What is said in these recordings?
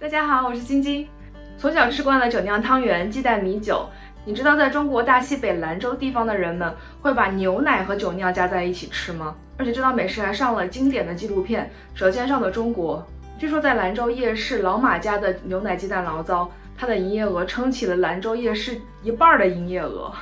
大家好，我是晶晶。从小吃惯了酒酿汤圆、鸡蛋米酒，你知道在中国大西北兰州地方的人们会把牛奶和酒酿加在一起吃吗？而且这道美食还上了经典的纪录片《舌尖上的中国》。据说在兰州夜市老马家的牛奶鸡蛋醪糟，它的营业额撑起了兰州夜市一半的营业额。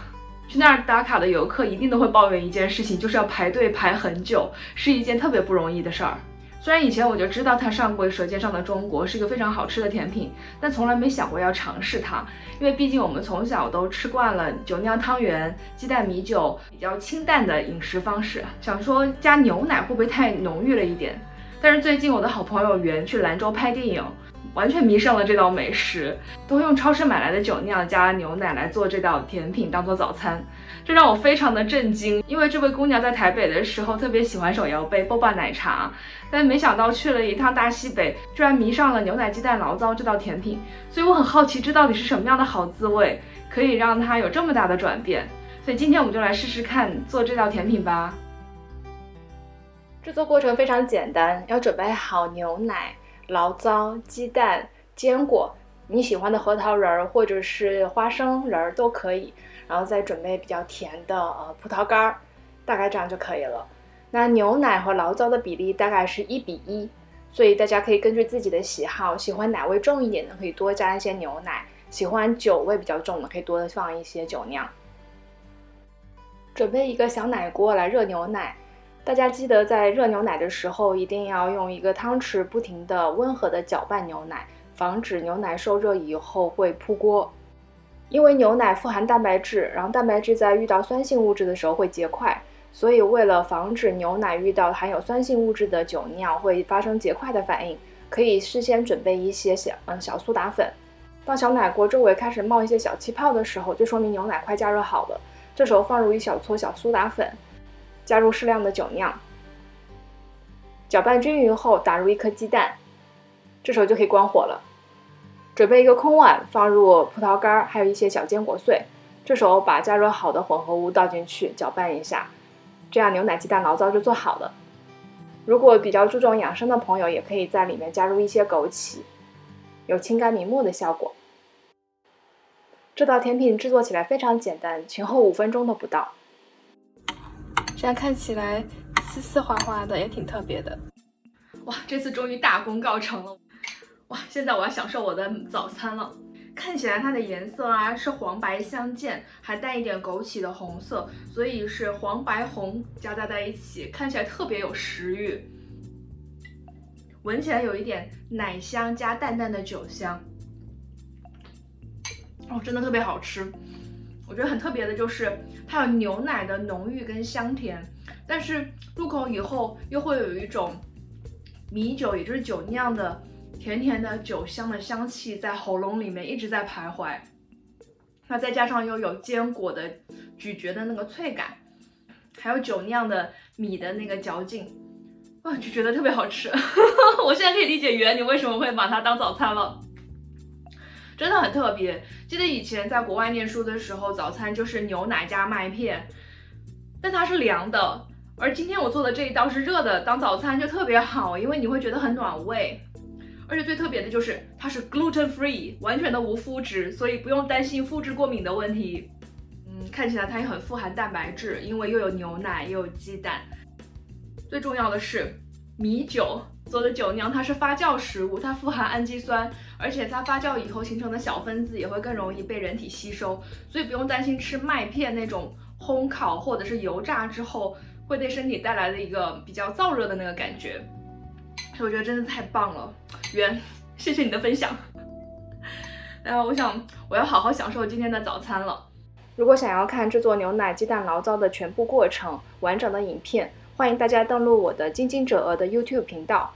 去那儿打卡的游客一定都会抱怨一件事情，就是要排队排很久，是一件特别不容易的事儿。虽然以前我就知道它上过《舌尖上的中国》是一个非常好吃的甜品，但从来没想过要尝试它，因为毕竟我们从小都吃惯了酒酿汤圆、鸡蛋米酒比较清淡的饮食方式，想说加牛奶会不会太浓郁了一点？但是最近我的好朋友圆去兰州拍电影。完全迷上了这道美食，都用超市买来的酒酿加牛奶来做这道甜品当做早餐，这让我非常的震惊。因为这位姑娘在台北的时候特别喜欢手摇杯波霸奶茶，但没想到去了一趟大西北，居然迷上了牛奶鸡蛋醪糟这道甜品。所以我很好奇，这到底是什么样的好滋味，可以让她有这么大的转变？所以今天我们就来试试看做这道甜品吧。制作过程非常简单，要准备好牛奶。醪糟、鸡蛋、坚果，你喜欢的核桃仁儿或者是花生仁儿都可以，然后再准备比较甜的呃葡萄干儿，大概这样就可以了。那牛奶和醪糟的比例大概是一比一，所以大家可以根据自己的喜好，喜欢奶味重一点的可以多加一些牛奶，喜欢酒味比较重的可以多放一些酒酿。准备一个小奶锅来热牛奶。大家记得在热牛奶的时候，一定要用一个汤匙不停的温和的搅拌牛奶，防止牛奶受热以后会扑锅。因为牛奶富含蛋白质，然后蛋白质在遇到酸性物质的时候会结块，所以为了防止牛奶遇到含有酸性物质的酒酿会发生结块的反应，可以事先准备一些小嗯小苏打粉。当小奶锅周围开始冒一些小气泡的时候，就说明牛奶快加热好了。这时候放入一小撮小苏打粉。加入适量的酒酿，搅拌均匀后打入一颗鸡蛋，这时候就可以关火了。准备一个空碗，放入葡萄干，还有一些小坚果碎。这时候把加热好的混合物倒进去，搅拌一下，这样牛奶鸡蛋醪糟就做好了。如果比较注重养生的朋友，也可以在里面加入一些枸杞，有清肝明目的效果。这道甜品制作起来非常简单，前后五分钟都不到。这样看起来丝丝滑滑的，也挺特别的。哇，这次终于大功告成了！哇，现在我要享受我的早餐了。看起来它的颜色啊是黄白相间，还带一点枸杞的红色，所以是黄白红夹杂在一起，看起来特别有食欲。闻起来有一点奶香加淡淡的酒香，哦，真的特别好吃。我觉得很特别的就是它有牛奶的浓郁跟香甜，但是入口以后又会有一种米酒，也就是酒酿的甜甜的酒香的香气在喉咙里面一直在徘徊。那再加上又有坚果的咀嚼的那个脆感，还有酒酿的米的那个嚼劲，哇，就觉得特别好吃。我现在可以理解圆你为什么会把它当早餐了。真的很特别。记得以前在国外念书的时候，早餐就是牛奶加麦片，但它是凉的。而今天我做的这一道是热的，当早餐就特别好，因为你会觉得很暖胃。而且最特别的就是它是 gluten free，完全的无麸质，所以不用担心麸质过敏的问题。嗯，看起来它也很富含蛋白质，因为又有牛奶又有鸡蛋。最重要的是米酒。做的酒酿它是发酵食物，它富含氨基酸，而且它发酵以后形成的小分子也会更容易被人体吸收，所以不用担心吃麦片那种烘烤或者是油炸之后会对身体带来的一个比较燥热的那个感觉。所以我觉得真的太棒了，圆，谢谢你的分享。然后我想我要好好享受今天的早餐了。如果想要看制作牛奶鸡蛋醪糟的全部过程，完整的影片。欢迎大家登录我的“晶晶者鹅”的 YouTube 频道，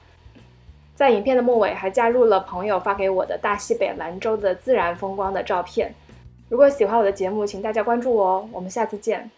在影片的末尾还加入了朋友发给我的大西北兰州的自然风光的照片。如果喜欢我的节目，请大家关注我哦，我们下次见。